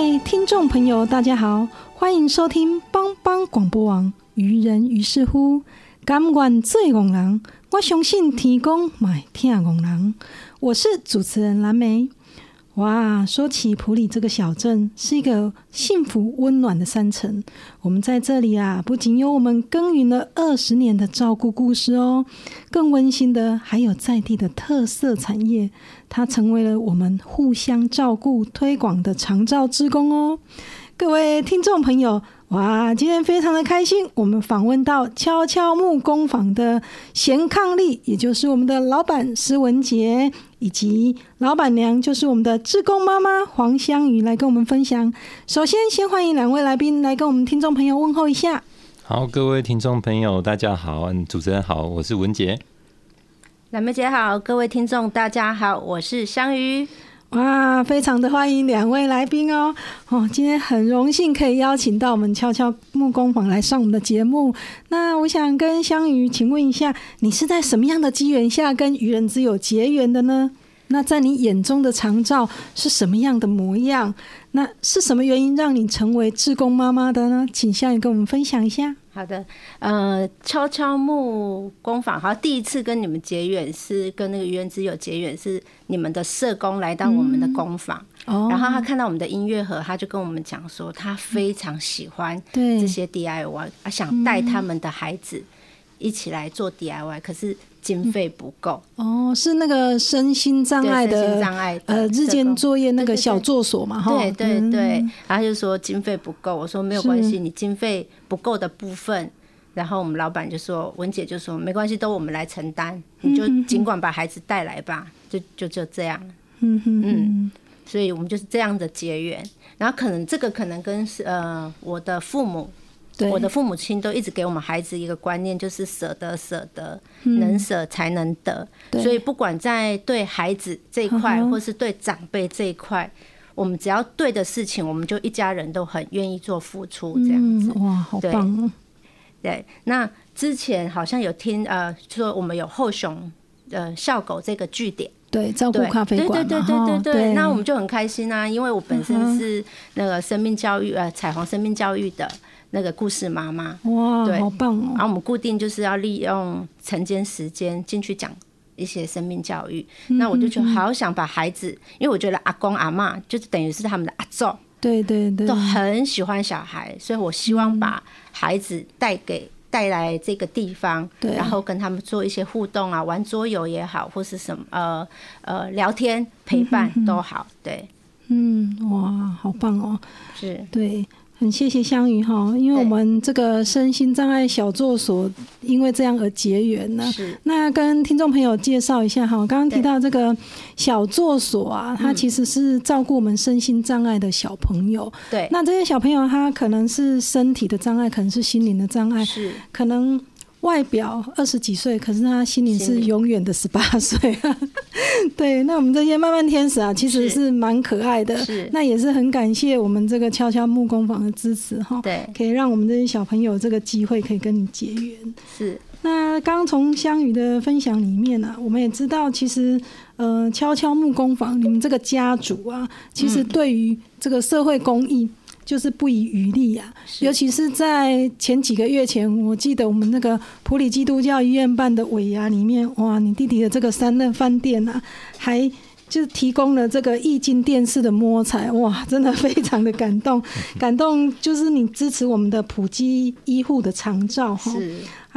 位听众朋友，大家好，欢迎收听帮帮广播网。于人于是乎，甘愿做戆人，我相信天公买听戆人。我是主持人蓝莓。哇，说起普里这个小镇，是一个幸福温暖的山城。我们在这里啊，不仅有我们耕耘了二十年的照顾故事哦，更温馨的还有在地的特色产业。它成为了我们互相照顾、推广的长照之功哦。各位听众朋友，哇，今天非常的开心，我们访问到悄悄木工坊的贤伉俪，也就是我们的老板施文杰，以及老板娘就是我们的志工妈妈黄香雨来跟我们分享。首先，先欢迎两位来宾来跟我们听众朋友问候一下。好，各位听众朋友，大家好，主持人好，我是文杰。蓝莓姐好，各位听众大家好，我是香鱼。哇，非常的欢迎两位来宾哦！哦，今天很荣幸可以邀请到我们悄悄木工坊来上我们的节目。那我想跟香鱼请问一下，你是在什么样的机缘下跟愚人之友结缘的呢？那在你眼中的长照是什么样的模样？那是什么原因让你成为志工妈妈的呢？请香鱼跟我们分享一下。好的，呃，悄悄木工坊，好，第一次跟你们结缘是跟那个愚人之友结缘，是你们的社工来到我们的工坊，然后他看到我们的音乐盒，他就跟我们讲说，他非常喜欢这些 DIY，啊，想带他们的孩子一起来做 DIY，可是经费不够。哦，是那个身心障碍的障碍呃日间作业那个小作所嘛？哈，对对对，然后就说经费不够，我说没有关系，你经费不够的部分。然后我们老板就说，文姐就说没关系，都我们来承担，你就尽管把孩子带来吧，就就就这样。嗯嗯，所以我们就是这样的结缘。然后可能这个可能跟是呃我的父母，我的父母亲都一直给我们孩子一个观念，就是舍得舍得，能舍才能得。所以不管在对孩子这一块，或是对长辈这一块，我们只要对的事情，我们就一家人都很愿意做付出，这样子。哇，好棒！对，那之前好像有听呃，说我们有后熊呃笑狗这个据点，对，照顾咖啡馆对对对对对对，那我们就很开心啊，因为我本身是那个生命教育呃彩虹生命教育的那个故事妈妈，哇，好棒哦！然后我们固定就是要利用晨间时间进去讲一些生命教育，那我就觉得好想把孩子，因为我觉得阿公阿妈就是等于是他们的阿祖。对对对，都很喜欢小孩，所以我希望把孩子带给带来这个地方，然后跟他们做一些互动啊，玩桌游也好，或是什么呃呃聊天陪伴都好，对，嗯，哇，好棒哦，是。对。很谢谢香鱼哈，因为我们这个身心障碍小作所因为这样而结缘呢。是。那跟听众朋友介绍一下哈，刚刚提到这个小作所啊，它其实是照顾我们身心障碍的小朋友。对。那这些小朋友他可能是身体的障碍，可能是心灵的障碍，是可能。外表二十几岁，可是他心里是永远的十八岁。对，那我们这些慢慢天使啊，其实是蛮可爱的。是，那也是很感谢我们这个悄悄木工坊的支持哈。对，可以让我们这些小朋友这个机会可以跟你结缘。是。那刚从香雨的分享里面呢，我们也知道，其实呃，悄悄木工坊你们这个家族啊，其实对于这个社会公益。就是不遗余力啊。尤其是在前几个月前，我记得我们那个普里基督教医院办的尾牙里面，哇，你弟弟的这个三任饭店啊，还。就提供了这个液晶电视的摸彩，哇，真的非常的感动，感动就是你支持我们的普及医护的长照哈。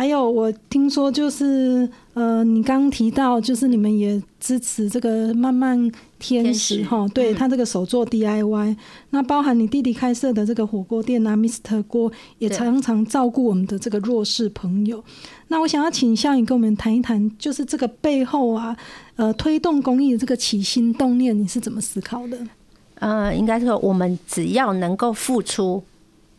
是。还有我听说就是呃，你刚刚提到就是你们也支持这个慢慢天使哈，对他这个手做 DIY，那包含你弟弟开设的这个火锅店啊，Mr 锅也常常照顾我们的这个弱势朋友。那我想要请向宇跟我们谈一谈，就是这个背后啊。呃，推动公益的这个起心动念，你是怎么思考的？呃，应该说，我们只要能够付出，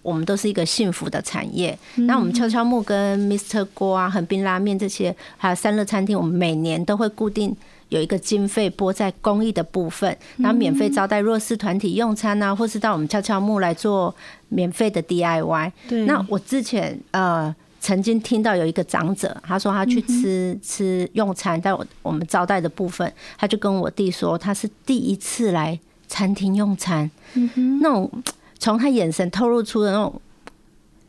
我们都是一个幸福的产业。那我们悄悄木跟 Mr 锅啊、横滨拉面这些，还有三乐餐厅，我们每年都会固定有一个经费拨在公益的部分，然后免费招待弱势团体用餐啊，或是到我们悄悄木来做免费的 DIY。对，那我之前呃。曾经听到有一个长者，他说他去吃吃用餐，在我我们招待的部分，他就跟我弟说，他是第一次来餐厅用餐，那种从他眼神透露出的那种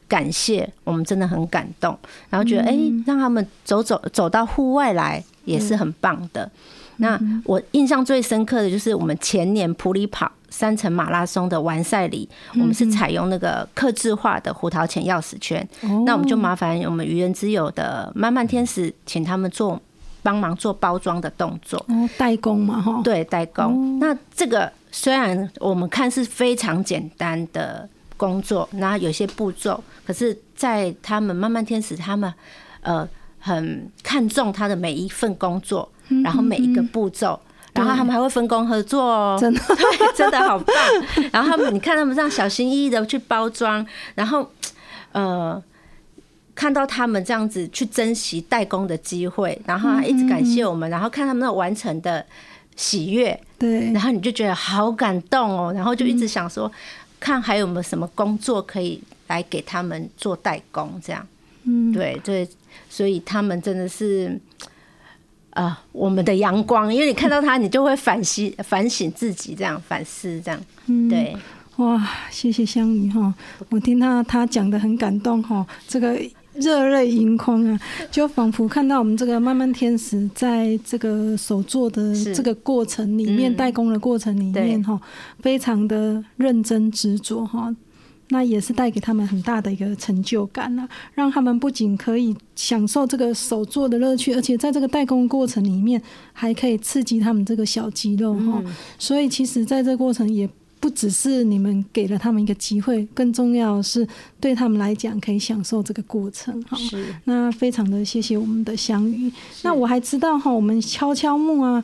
感谢，我们真的很感动，然后觉得哎，让他们走走走到户外来也是很棒的。那我印象最深刻的就是我们前年普里跑。三层马拉松的完赛礼，我们是采用那个刻制化的胡桃钳钥匙圈。那我们就麻烦我们愚人之友的漫漫天使，请他们做帮忙做包装的动作。哦，代工嘛，哈。对，代工。那这个虽然我们看是非常简单的工作，那有些步骤，可是在他们慢慢天使，他们呃很看重他的每一份工作，然后每一个步骤。然后他们还会分工合作哦，真的，对，真的好棒。然后他们，你看他们这样小心翼翼的去包装，然后呃，看到他们这样子去珍惜代工的机会，然后一直感谢我们，然后看他们那完成的喜悦，对，然后你就觉得好感动哦，然后就一直想说，看还有没有什么工作可以来给他们做代工，这样，嗯，对对，所以他们真的是。啊，我们的阳光，因为你看到他，你就会反省、反省自己，这样反思，这样，对，哇，谢谢香雨哈，我听到他讲的很感动哈，这个热泪盈眶啊，就仿佛看到我们这个慢慢天使在这个手做的这个过程里面，代工的过程里面哈，非常的认真执着哈。那也是带给他们很大的一个成就感了，让他们不仅可以享受这个手做的乐趣，而且在这个代工过程里面还可以刺激他们这个小肌肉哈。所以其实，在这过程也不只是你们给了他们一个机会，更重要的是对他们来讲可以享受这个过程哈。那非常的谢谢我们的相遇。那我还知道哈，我们敲敲木啊。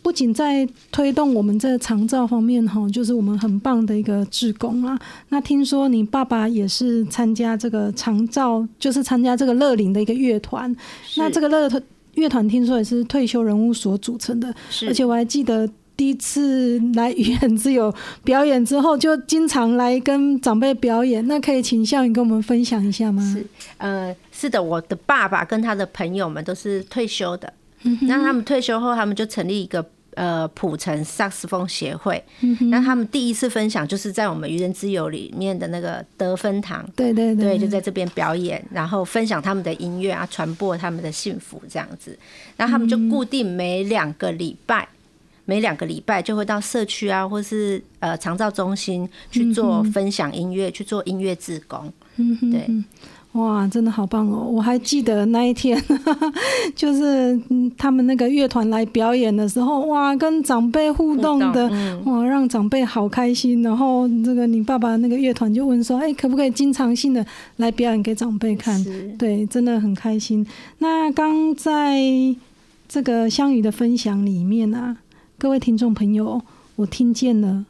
不仅在推动我们这长照方面哈，就是我们很棒的一个志工啊。那听说你爸爸也是参加这个长照，就是参加这个乐龄的一个乐团。那这个乐团乐团听说也是退休人物所组成的，而且我还记得第一次来愚人之友表演之后，就经常来跟长辈表演。那可以请向宇跟我们分享一下吗？是，呃，是的，我的爸爸跟他的朋友们都是退休的。那他们退休后，他们就成立一个呃普城萨克斯风协会。那他们第一次分享就是在我们愚人之友里面的那个得分堂，对对对，就在这边表演，然后分享他们的音乐啊，传播他们的幸福这样子。然后他们就固定每两个礼拜，每两个礼拜就会到社区啊，或是呃长照中心去做分享音乐，去做音乐自工。嗯对。哇，真的好棒哦！我还记得那一天，就是他们那个乐团来表演的时候，哇，跟长辈互动的，哇，让长辈好开心。然后这个你爸爸那个乐团就问说：“哎，可不可以经常性的来表演给长辈看？”对，真的很开心。那刚在这个香雨的分享里面啊，各位听众朋友，我听见了。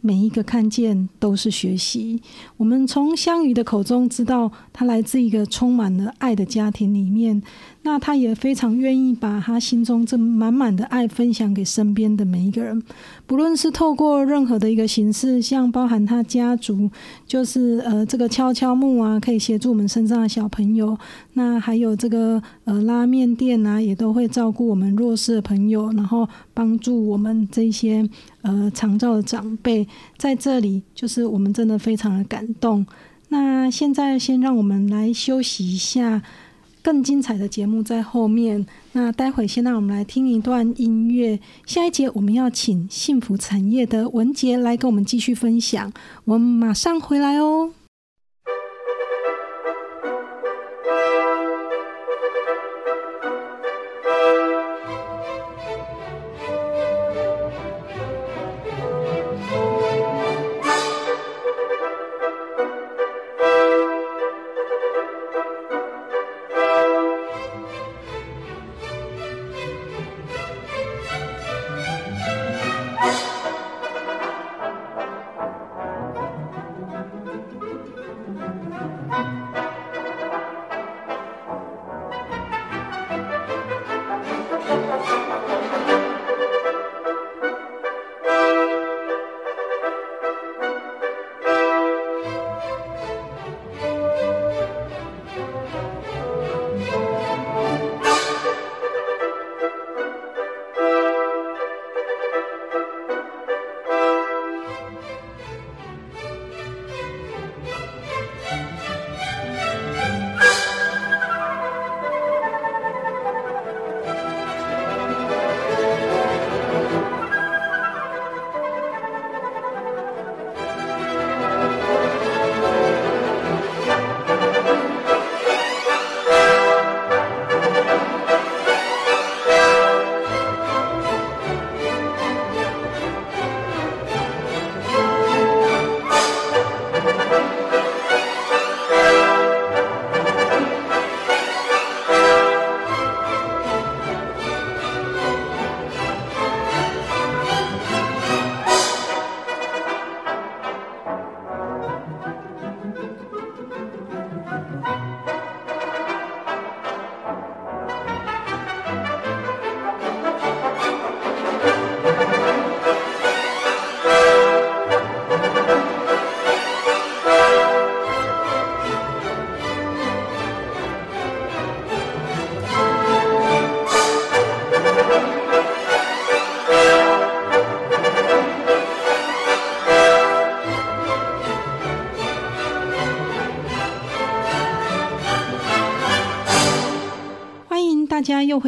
每一个看见都是学习。我们从香雨的口中知道，他来自一个充满了爱的家庭里面。那他也非常愿意把他心中这满满的爱分享给身边的每一个人，不论是透过任何的一个形式，像包含他家族，就是呃这个敲敲木啊，可以协助我们身上的小朋友。那还有这个呃拉面店啊，也都会照顾我们弱势的朋友，然后帮助我们这些呃长照的长辈。在这里，就是我们真的非常的感动。那现在先让我们来休息一下，更精彩的节目在后面。那待会先让我们来听一段音乐，下一节我们要请幸福产业的文杰来跟我们继续分享。我们马上回来哦。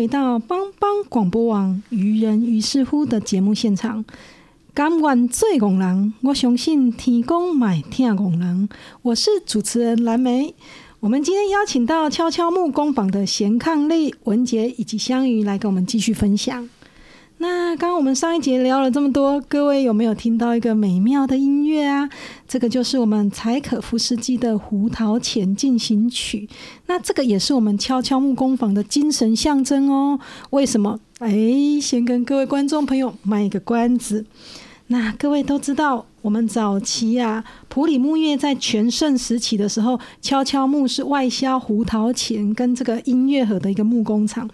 到帮帮广播网愚人于是乎的节目现场。甘愿做工人，我相信天公买听工人。我是主持人蓝莓。我们今天邀请到悄悄木工坊的贤伉俪、文杰以及香鱼来跟我们继续分享。那刚刚我们上一节聊了这么多，各位有没有听到一个美妙的音乐啊？这个就是我们柴可夫斯基的《胡桃钳进行曲》。那这个也是我们悄悄木工坊的精神象征哦。为什么？哎，先跟各位观众朋友卖一个关子。那各位都知道，我们早期啊，普里木业在全盛时期的时候，悄悄木是外销胡桃钳跟这个音乐盒的一个木工厂。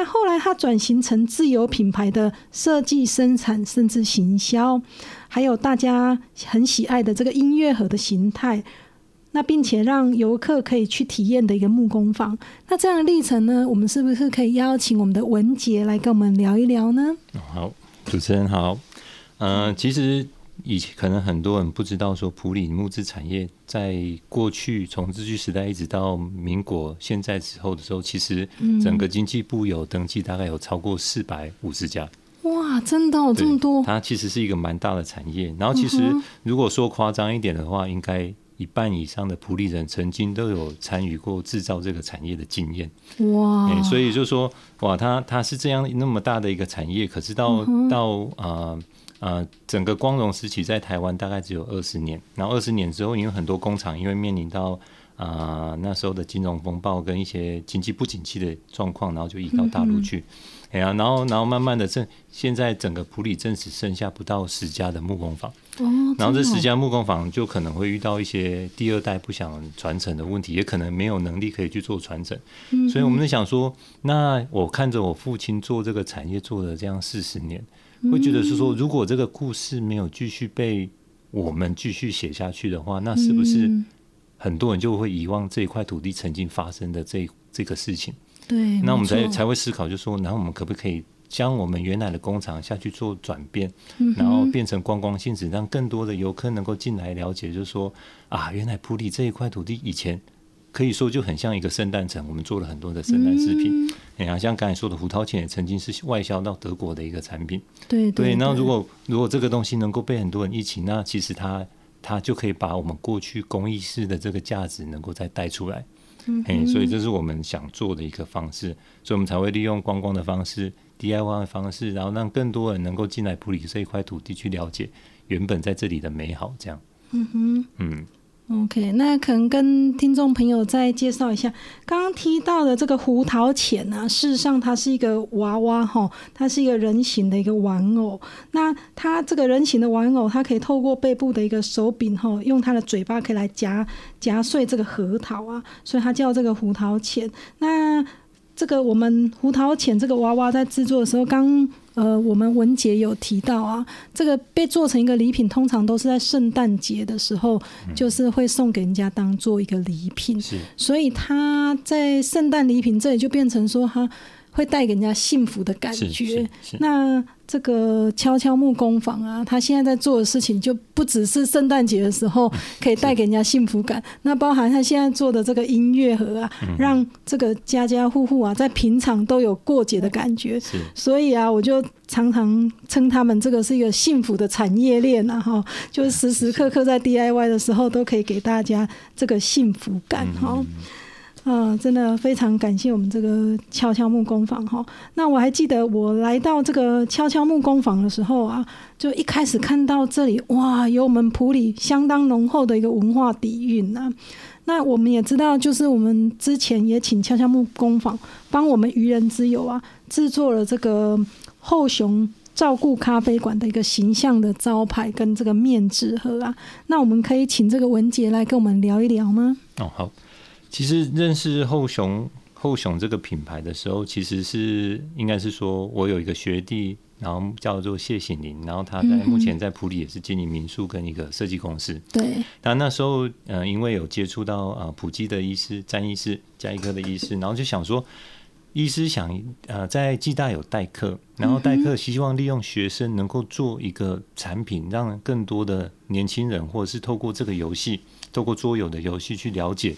那后来，它转型成自有品牌的设计、生产，甚至行销，还有大家很喜爱的这个音乐盒的形态。那并且让游客可以去体验的一个木工坊。那这样的历程呢，我们是不是可以邀请我们的文杰来跟我们聊一聊呢？好，主持人好。嗯，其实。以前可能很多人不知道，说普里木质产业在过去从日据时代一直到民国现在之后的时候，其实整个经济部有登记，大概有超过四百五十家。哇，真的有这么多！它其实是一个蛮大的产业。然后，其实如果说夸张一点的话，应该一半以上的普里人曾经都有参与过制造这个产业的经验。哇！所以就说，哇，它它是这样那么大的一个产业，可是到到啊。呃，整个光荣时期在台湾大概只有二十年，然后二十年之后，因为很多工厂因为面临到啊那时候的金融风暴跟一些经济不景气的状况，然后就移到大陆去，哎呀，然后然后慢慢的，这现在整个普里镇只剩下不到十家的木工坊，哦，然后这十家木工坊就可能会遇到一些第二代不想传承的问题，也可能没有能力可以去做传承，嗯，所以我们在想说，那我看着我父亲做这个产业做了这样四十年。会觉得是说，如果这个故事没有继续被我们继续写下去的话，那是不是很多人就会遗忘这一块土地曾经发生的这这个事情？对，那我们才才会思考，就说，然后我们可不可以将我们原来的工厂下去做转变，然后变成观光性质，让更多的游客能够进来了解，就是说啊，原来普里这一块土地以前可以说就很像一个圣诞城，我们做了很多的圣诞饰品。哎呀，像刚才说的胡桃钳也曾经是外销到德国的一个产品。对对。那如果如果这个东西能够被很多人一起，那其实它它就可以把我们过去公益式的这个价值能够再带出来。嗯，所以这是我们想做的一个方式，所以我们才会利用观光的方式、DIY 的方式，然后让更多人能够进来普里这一块土地去了解原本在这里的美好。这样，嗯哼，嗯。OK，那可能跟听众朋友再介绍一下，刚刚提到的这个胡桃钳呢，事实上它是一个娃娃哈，它是一个人形的一个玩偶。那它这个人形的玩偶，它可以透过背部的一个手柄哈，用它的嘴巴可以来夹夹碎这个核桃啊，所以它叫这个胡桃钳。那这个我们胡桃钳这个娃娃在制作的时候，刚。呃，我们文杰有提到啊，这个被做成一个礼品，通常都是在圣诞节的时候，就是会送给人家当做一个礼品。是，所以他在圣诞礼品这里就变成说，他会带给人家幸福的感觉。那。这个敲敲木工坊啊，他现在在做的事情就不只是圣诞节的时候可以带给人家幸福感，那包含他现在做的这个音乐盒啊，让这个家家户户啊在平常都有过节的感觉。所以啊，我就常常称他们这个是一个幸福的产业链啊，哈，就是时时刻刻在 DIY 的时候都可以给大家这个幸福感，哈。嗯，嗯真的非常感谢我们这个敲敲木工坊哈。那我还记得我来到这个敲敲木工坊的时候啊，就一开始看到这里哇，有我们普里相当浓厚的一个文化底蕴呐。那我们也知道，就是我们之前也请敲敲木工坊帮我们愚人之友啊制作了这个后熊照顾咖啡馆的一个形象的招牌跟这个面纸盒啊。那我们可以请这个文杰来跟我们聊一聊吗？哦，好。其实认识后熊后熊这个品牌的时候，其实是应该是说我有一个学弟，然后叫做谢醒林，然后他在目前在普里也是经营民宿跟一个设计公司。对。那那时候，呃，因为有接触到呃普基的医师詹医师加一科的医师，然后就想说，医师想呃在暨大有代课，然后代课希望利用学生能够做一个产品，让更多的年轻人或者是透过这个游戏。透过桌游的游戏去了解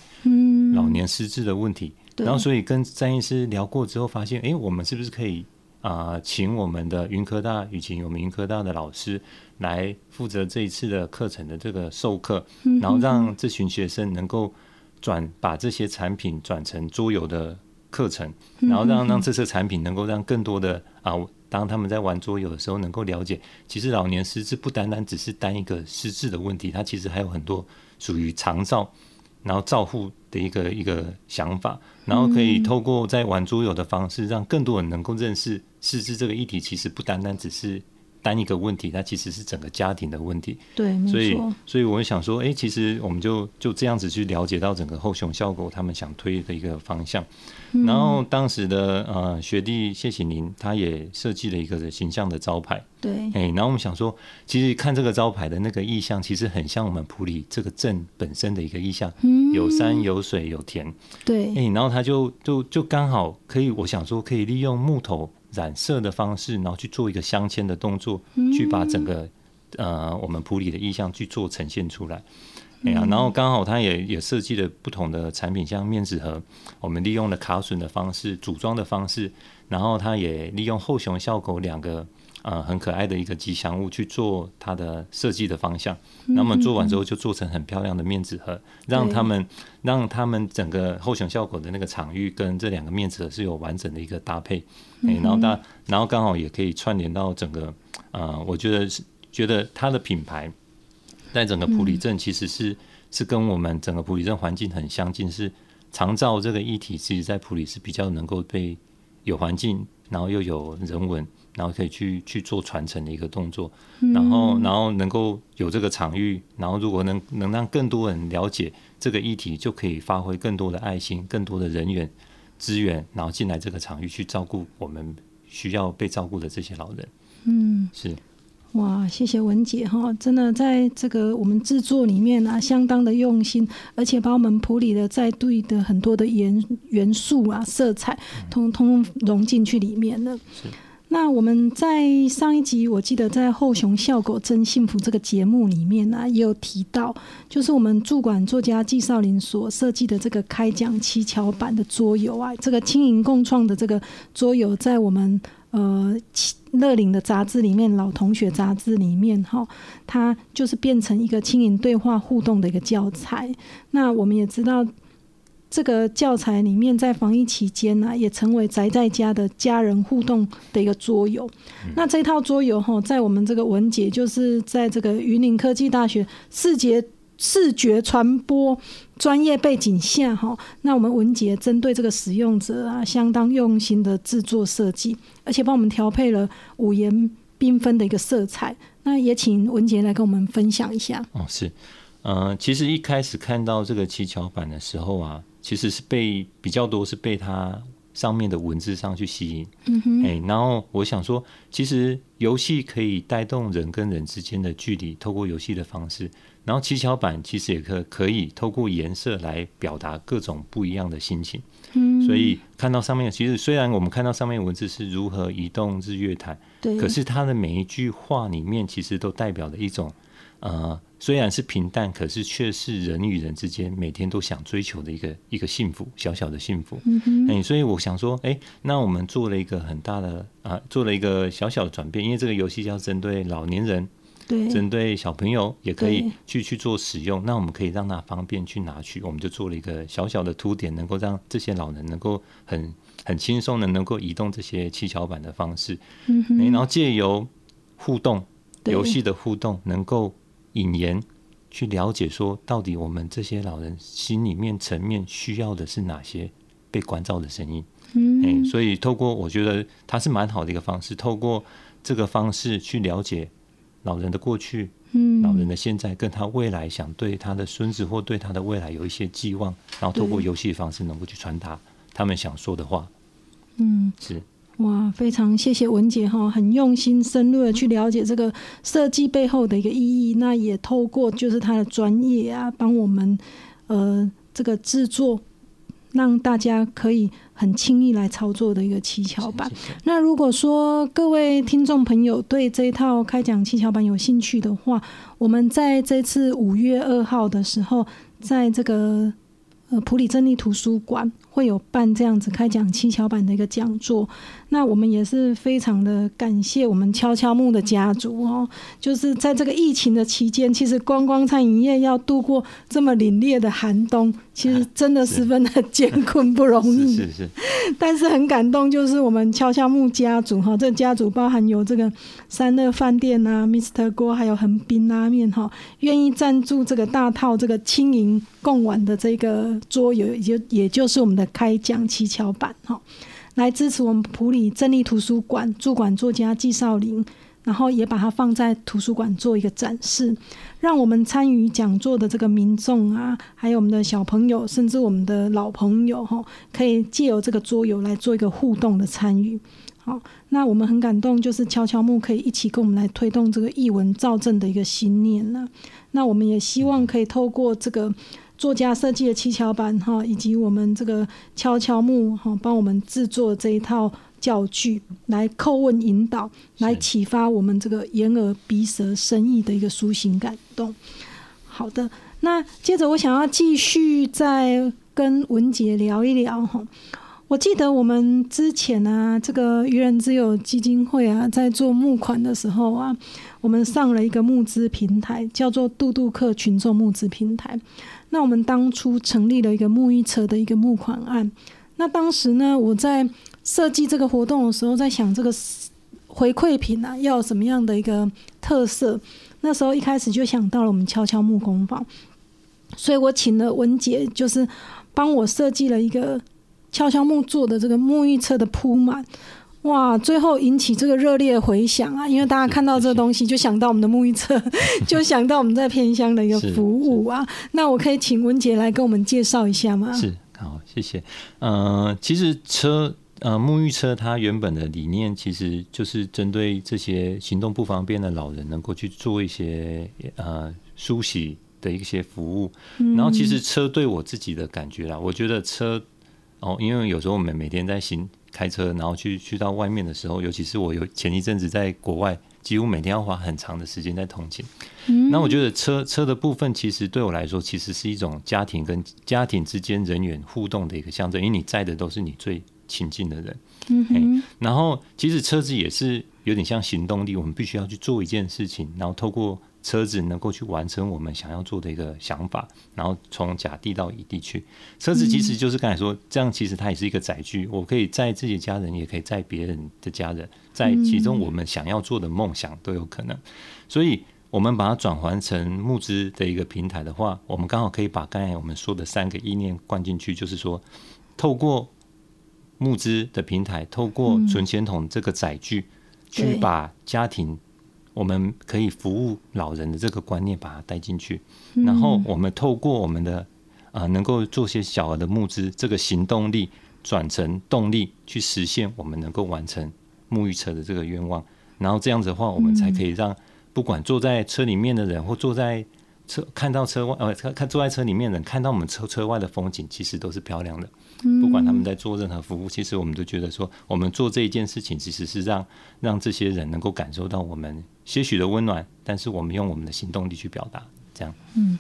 老年失智的问题，然后所以跟詹医师聊过之后，发现哎，我们是不是可以啊，请我们的云科大，以及我们云科大的老师来负责这一次的课程的这个授课，然后让这群学生能够转把这些产品转成桌游的课程，然后让让这些产品能够让更多的啊。当他们在玩桌游的时候，能够了解，其实老年失智不单单只是单一个失智的问题，它其实还有很多属于长照，然后照护的一个一个想法，然后可以透过在玩桌游的方式，让更多人能够认识四肢这个议题，其实不单单只是。单一个问题，它其实是整个家庭的问题。对，所以所以我想说，哎，其实我们就就这样子去了解到整个后熊效果，他们想推的一个方向。然后当时的呃学弟谢启宁，他也设计了一个形象的招牌。对，哎，然后我们想说，其实看这个招牌的那个意象，其实很像我们普里这个镇本身的一个意象，有山有水有田。对，哎，然后他就就就刚好可以，我想说可以利用木头。染色的方式，然后去做一个镶嵌的动作，去把整个呃我们普里的意象去做呈现出来。哎呀，然后刚好他也也设计了不同的产品，像面纸盒，我们利用了卡榫的方式组装的方式，然后他也利用后熊效果两个。呃，很可爱的一个吉祥物去做它的设计的方向，那么做完之后就做成很漂亮的面纸盒，让他们让他们整个候选效果的那个场域跟这两个面纸盒是有完整的一个搭配，哎，然后大然后刚好也可以串联到整个呃，我觉得是觉得它的品牌在整个普里镇其实是是跟我们整个普里镇环境很相近，是长照这个议题，其实在普里是比较能够被有环境，然后又有人文。然后可以去去做传承的一个动作，然后然后能够有这个场域，然后如果能能让更多人了解这个议题，就可以发挥更多的爱心、更多的人员资源，然后进来这个场域去照顾我们需要被照顾的这些老人。嗯，是。哇，谢谢文姐哈，真的在这个我们制作里面啊，相当的用心，而且把我们普里的在对的很多的元元素啊、色彩，通通融进去里面了。那我们在上一集，我记得在《后熊笑狗真幸福》这个节目里面呢，也有提到，就是我们驻馆作家纪少林所设计的这个开讲七巧板的桌游啊，这个轻盈共创的这个桌游，在我们呃乐龄的杂志里面，老同学杂志里面哈，它就是变成一个轻盈对话互动的一个教材。那我们也知道。这个教材里面，在防疫期间呢，也成为宅在家的家人互动的一个桌游。那这套桌游哈，在我们这个文杰，就是在这个云林科技大学视觉视觉传播专业背景下哈，那我们文杰针对这个使用者啊，相当用心的制作设计，而且帮我们调配了五颜缤纷的一个色彩。那也请文杰来跟我们分享一下。哦，是，嗯，其实一开始看到这个七巧板的时候啊。其实是被比较多是被它上面的文字上去吸引，嗯哼，哎，然后我想说，其实游戏可以带动人跟人之间的距离，透过游戏的方式，然后七巧板其实也可可以透过颜色来表达各种不一样的心情，嗯，所以看到上面，其实虽然我们看到上面文字是如何移动日月潭，对，可是它的每一句话里面其实都代表了一种，呃。虽然是平淡，可是却是人与人之间每天都想追求的一个一个幸福，小小的幸福。嗯哎，所以我想说，哎，那我们做了一个很大的啊，做了一个小小的转变，因为这个游戏要针对老年人，对，针对小朋友也可以去去做使用。那我们可以让他方便去拿取，我们就做了一个小小的凸点，能够让这些老人能够很很轻松的能够移动这些七巧板的方式。嗯哼，然后借由互动游戏的互动，能够。引言去了解说，到底我们这些老人心里面层面需要的是哪些被关照的声音？嗯，所以透过我觉得它是蛮好的一个方式，透过这个方式去了解老人的过去，嗯，老人的现在，跟他未来想对他的孙子或对他的未来有一些寄望，然后透过游戏的方式能够去传达他们想说的话。嗯，是。哇，非常谢谢文杰哈，很用心深入的去了解这个设计背后的一个意义。那也透过就是他的专业啊，帮我们呃这个制作，让大家可以很轻易来操作的一个七巧板。那如果说各位听众朋友对这一套开讲七巧板有兴趣的话，我们在这次五月二号的时候，在这个呃普里真理图书馆。会有办这样子开讲七巧板的一个讲座，那我们也是非常的感谢我们敲敲木的家族哦，就是在这个疫情的期间，其实观光餐饮业要度过这么凛冽的寒冬，其实真的十分的 艰困不容易。是是。但是很感动，就是我们敲敲木家族哈，这家族包含有这个三乐饭店啊、Mr 锅，还有横滨拉面哈，愿意赞助这个大套这个轻盈共玩的这个桌游，也就也就是我们的。开讲七巧板哈，来支持我们普里真理图书馆驻馆作家纪少林，然后也把它放在图书馆做一个展示，让我们参与讲座的这个民众啊，还有我们的小朋友，甚至我们的老朋友哈，可以借由这个桌游来做一个互动的参与。好，那我们很感动，就是敲敲木可以一起跟我们来推动这个译文造证的一个信念呢。那我们也希望可以透过这个。作家设计的七巧板哈，以及我们这个敲敲木哈，帮我们制作这一套教具，来叩问引导，来启发我们这个眼耳鼻舌身意的一个抒情感动。好的，那接着我想要继续再跟文杰聊一聊哈。我记得我们之前啊，这个愚人之友基金会啊，在做募款的时候啊，我们上了一个募资平台，叫做杜杜克群众募资平台。那我们当初成立了一个沐浴车的一个募款案。那当时呢，我在设计这个活动的时候，在想这个回馈品啊，要什么样的一个特色？那时候一开始就想到了我们敲敲木工坊，所以我请了文杰，就是帮我设计了一个敲敲木做的这个沐浴车的铺满。哇！最后引起这个热烈回响啊，因为大家看到这东西，就想到我们的沐浴车，就想到我们在偏乡的一个服务啊。那我可以请文杰来跟我们介绍一下吗？是，好，谢谢。呃，其实车，呃，沐浴车它原本的理念其实就是针对这些行动不方便的老人，能够去做一些呃梳洗的一些服务。然后，其实车对我自己的感觉啦，我觉得车哦，因为有时候我们每天在行。开车，然后去去到外面的时候，尤其是我有前一阵子在国外，几乎每天要花很长的时间在通勤。那我觉得车车的部分，其实对我来说，其实是一种家庭跟家庭之间人员互动的一个象征，因为你在的都是你最亲近的人。嗯然后其实车子也是有点像行动力，我们必须要去做一件事情，然后透过。车子能够去完成我们想要做的一个想法，然后从甲地到乙地去。车子其实就是刚才说，这样其实它也是一个载具，我可以载自己家人，也可以载别人的家人，在其中我们想要做的梦想都有可能。所以，我们把它转换成募资的一个平台的话，我们刚好可以把刚才我们说的三个意念灌进去，就是说，透过募资的平台，透过存钱筒这个载具，去把家庭。我们可以服务老人的这个观念，把它带进去，然后我们透过我们的啊，能够做些小额的募资，这个行动力转成动力，去实现我们能够完成沐浴车的这个愿望。然后这样子的话，我们才可以让不管坐在车里面的人，或坐在车看到车外呃看看坐在车里面的人，看到我们车车外的风景，其实都是漂亮的。不管他们在做任何服务，其实我们都觉得说，我们做这一件事情，其实是让让这些人能够感受到我们些许的温暖，但是我们用我们的行动力去表达，这样。嗯，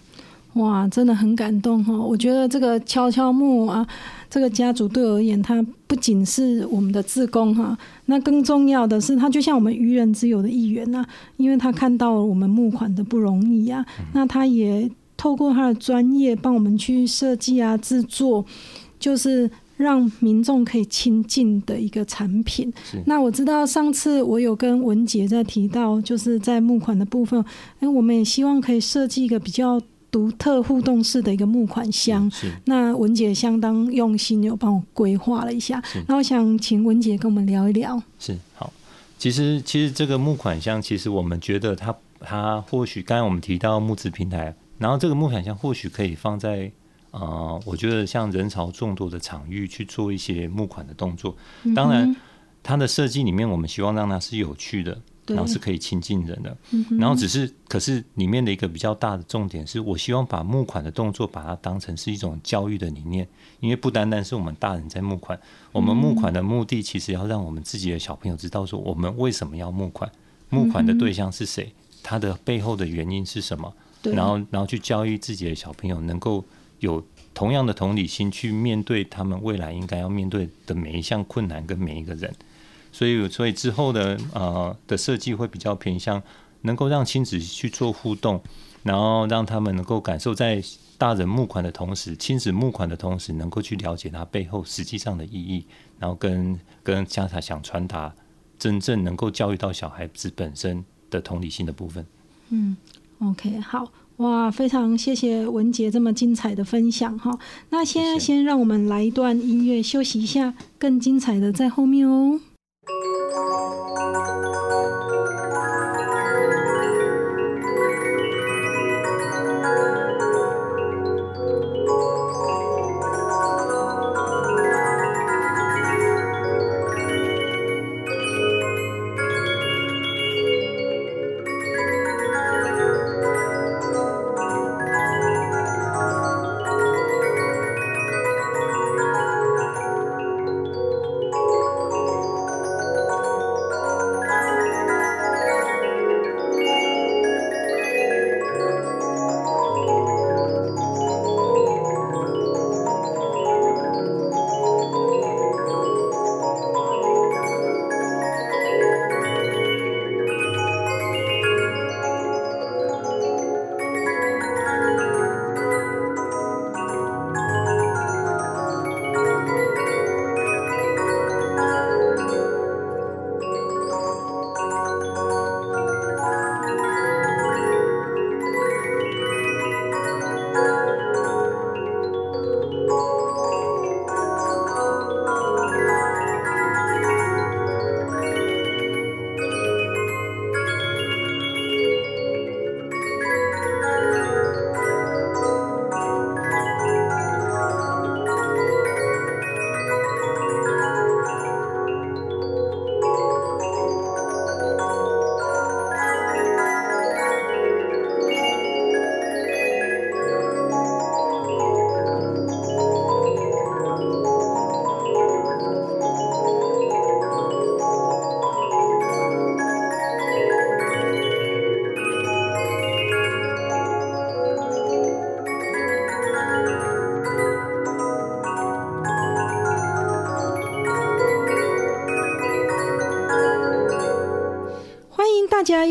哇，真的很感动哈！我觉得这个敲敲木啊，这个家族对我而言，它不仅是我们的自工哈，那更重要的是，他就像我们愚人之友的一员呐，因为他看到了我们募款的不容易啊，那他也透过他的专业帮我们去设计啊、制作。就是让民众可以亲近的一个产品。那我知道上次我有跟文杰在提到，就是在募款的部分，哎，我们也希望可以设计一个比较独特互动式的一个募款箱。那文姐相当用心，有帮我规划了一下。那我想请文姐跟我们聊一聊。是好，其实其实这个募款箱，其实我们觉得它它或许刚才我们提到募资平台，然后这个募款箱或许可以放在。啊，我觉得像人潮众多的场域去做一些募款的动作，当然它的设计里面，我们希望让它是有趣的，然后是可以亲近人的。然后只是，可是里面的一个比较大的重点是，我希望把募款的动作把它当成是一种教育的理念，因为不单单是我们大人在募款，我们募款的目的其实要让我们自己的小朋友知道说，我们为什么要募款，募款的对象是谁，他的背后的原因是什么，然后然后去教育自己的小朋友能够。有同样的同理心去面对他们未来应该要面对的每一项困难跟每一个人，所以所以之后的呃的设计会比较偏向能够让亲子去做互动，然后让他们能够感受在大人募款的同时，亲子募款的同时，能够去了解它背后实际上的意义，然后跟跟家长想传达真正能够教育到小孩子本身的同理心的部分。嗯，OK，好。哇，非常谢谢文杰这么精彩的分享哈。那现在先让我们来一段音乐休息一下，更精彩的在后面哦。大家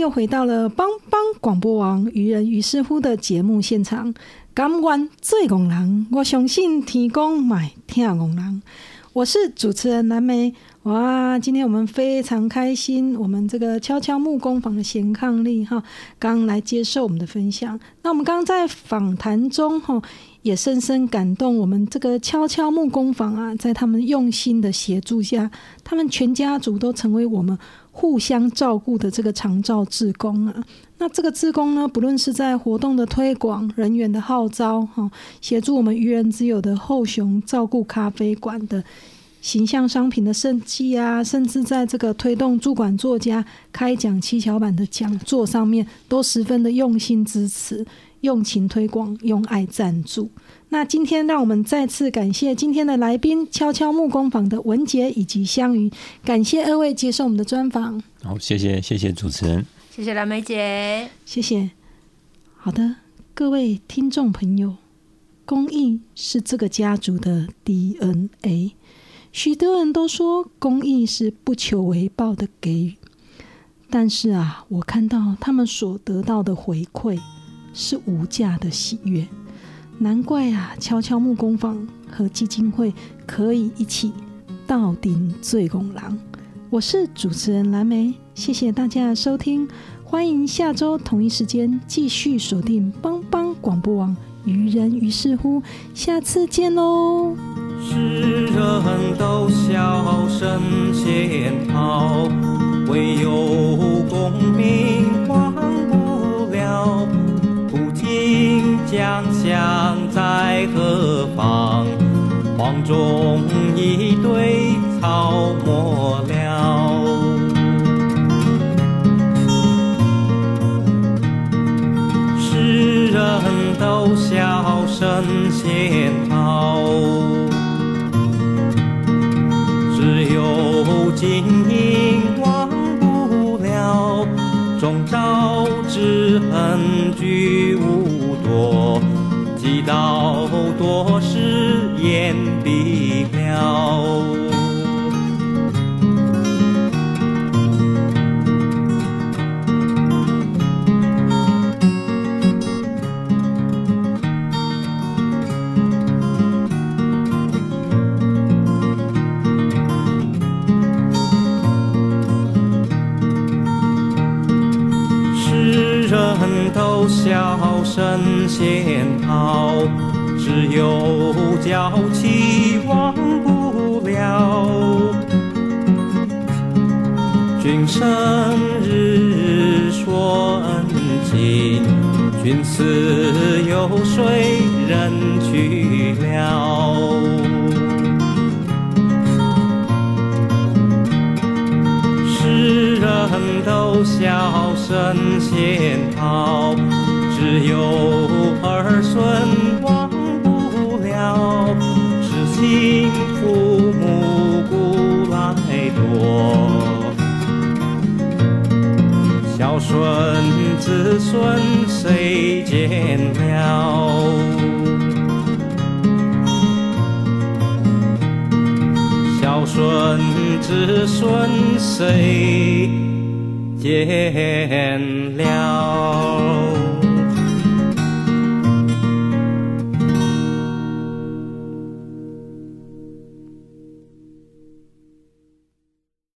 又回到了帮帮广播网愚人于是乎的节目现场。感官最工人，我相信提供买听工人。我是主持人蓝莓。哇，今天我们非常开心，我们这个悄悄木工坊的贤伉俪哈，刚来接受我们的分享。那我们刚刚在访谈中哈，也深深感动我们这个悄悄木工坊啊，在他们用心的协助下，他们全家族都成为我们互相照顾的这个长照志工啊。那这个志工呢，不论是在活动的推广、人员的号召哈，协助我们愚人之友的后熊照顾咖啡馆的。形象商品的设计啊，甚至在这个推动驻馆作家开讲七巧板的讲座上面，都十分的用心支持、用情推广、用爱赞助。那今天让我们再次感谢今天的来宾——悄悄木工坊的文杰以及香云，感谢二位接受我们的专访。好，谢谢谢谢主持人，谢谢蓝梅姐，谢谢。好的，各位听众朋友，公益是这个家族的 DNA。许多人都说公益是不求回报的给予，但是啊，我看到他们所得到的回馈是无价的喜悦。难怪啊，悄悄木工坊和基金会可以一起到顶最拱廊。我是主持人蓝莓，谢谢大家的收听，欢迎下周同一时间继续锁定帮帮广播网。愚人于是乎，下次见喽。世人都笑神仙好，唯有功名忘不了。古今将相在何方？黄忠一堆草没了。积到多时眼闭了。笑神仙只有娇妻忘不了。君生日说恩情，君死有谁人去了？世人都笑神仙逃。只有儿孙忘不了，痴心父母古来多，孝顺子孙谁见了？孝顺子孙谁见了？